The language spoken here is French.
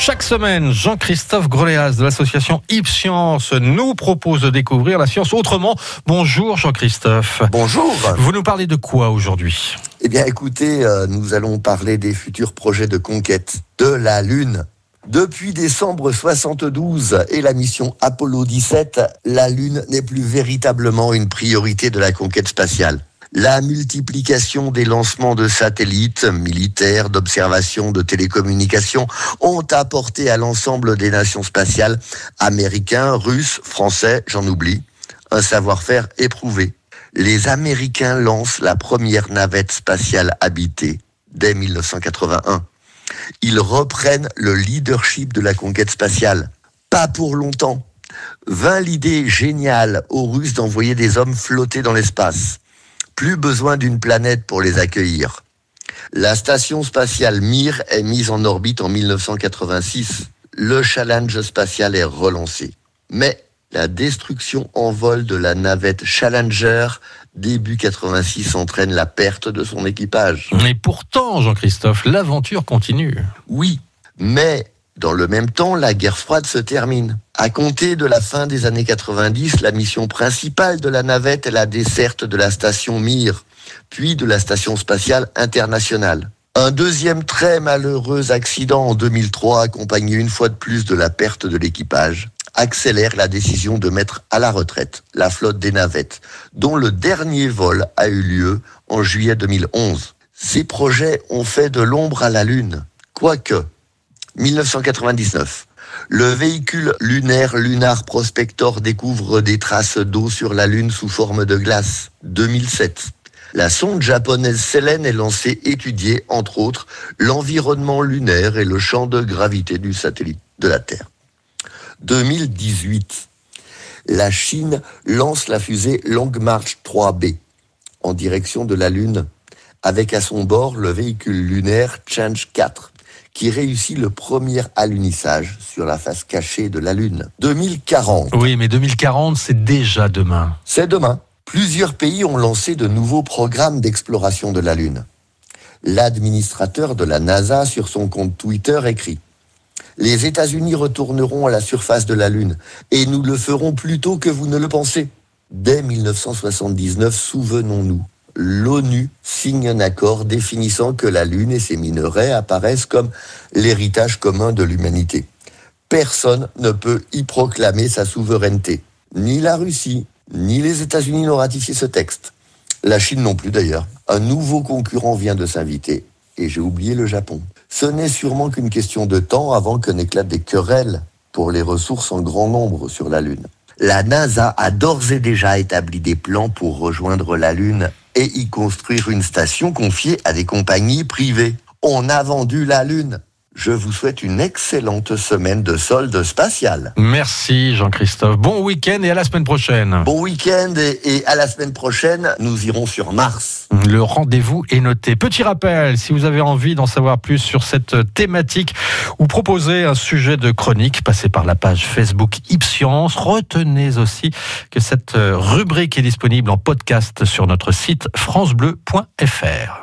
Chaque semaine, Jean-Christophe Greléas de l'association Ipscience nous propose de découvrir la science autrement. Bonjour Jean-Christophe. Bonjour. Vous nous parlez de quoi aujourd'hui? Eh bien écoutez, euh, nous allons parler des futurs projets de conquête de la Lune. Depuis décembre 72 et la mission Apollo 17, la Lune n'est plus véritablement une priorité de la conquête spatiale. La multiplication des lancements de satellites militaires, d'observation, de télécommunications ont apporté à l'ensemble des nations spatiales, américains, russes, français, j'en oublie, un savoir-faire éprouvé. Les Américains lancent la première navette spatiale habitée dès 1981. Ils reprennent le leadership de la conquête spatiale. Pas pour longtemps. Vint l'idée géniale aux Russes d'envoyer des hommes flotter dans l'espace. Plus besoin d'une planète pour les accueillir. La station spatiale Mir est mise en orbite en 1986. Le challenge spatial est relancé. Mais la destruction en vol de la navette Challenger début 86 entraîne la perte de son équipage. Mais pourtant, Jean-Christophe, l'aventure continue. Oui, mais dans le même temps, la guerre froide se termine. À compter de la fin des années 90, la mission principale de la navette est la desserte de la station Mir, puis de la station spatiale internationale. Un deuxième très malheureux accident en 2003, accompagné une fois de plus de la perte de l'équipage, accélère la décision de mettre à la retraite la flotte des navettes, dont le dernier vol a eu lieu en juillet 2011. Ces projets ont fait de l'ombre à la Lune. Quoique, 1999, le véhicule lunaire Lunar Prospector découvre des traces d'eau sur la Lune sous forme de glace. 2007, la sonde japonaise Selene est lancée étudier, entre autres, l'environnement lunaire et le champ de gravité du satellite de la Terre. 2018, la Chine lance la fusée Long March 3B en direction de la Lune, avec à son bord le véhicule lunaire Change 4 qui réussit le premier alunissage sur la face cachée de la Lune. 2040. Oui, mais 2040, c'est déjà demain. C'est demain plusieurs pays ont lancé de nouveaux programmes d'exploration de la Lune. L'administrateur de la NASA sur son compte Twitter écrit Les États-Unis retourneront à la surface de la Lune et nous le ferons plus tôt que vous ne le pensez. Dès 1979, souvenons-nous, l'ONU signe un accord définissant que la Lune et ses minerais apparaissent comme l'héritage commun de l'humanité. Personne ne peut y proclamer sa souveraineté, ni la Russie, ni les États-Unis n'ont ratifié ce texte. La Chine non plus d'ailleurs. Un nouveau concurrent vient de s'inviter. Et j'ai oublié le Japon. Ce n'est sûrement qu'une question de temps avant que n'éclatent des querelles pour les ressources en grand nombre sur la Lune. La NASA a d'ores et déjà établi des plans pour rejoindre la Lune et y construire une station confiée à des compagnies privées. On a vendu la Lune. Je vous souhaite une excellente semaine de solde spatial. Merci Jean-Christophe. Bon week-end et à la semaine prochaine. Bon week-end et, et, à la semaine prochaine, nous irons sur Mars. Le rendez-vous est noté. Petit rappel, si vous avez envie d'en savoir plus sur cette thématique ou proposer un sujet de chronique, passez par la page Facebook Ipscience. Retenez aussi que cette rubrique est disponible en podcast sur notre site francebleu.fr.